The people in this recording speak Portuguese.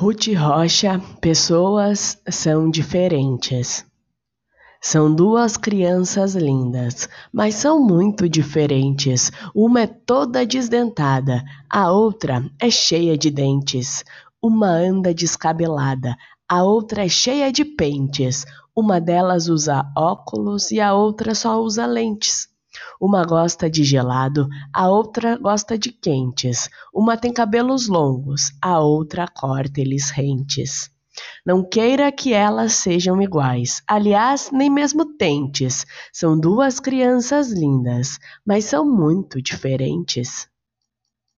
Ruth Rocha, pessoas são diferentes. São duas crianças lindas, mas são muito diferentes. Uma é toda desdentada, a outra é cheia de dentes. Uma anda descabelada, a outra é cheia de pentes. Uma delas usa óculos e a outra só usa lentes. Uma gosta de gelado, a outra gosta de quentes. Uma tem cabelos longos, a outra corta eles rentes. Não queira que elas sejam iguais, aliás, nem mesmo tentes. São duas crianças lindas, mas são muito diferentes.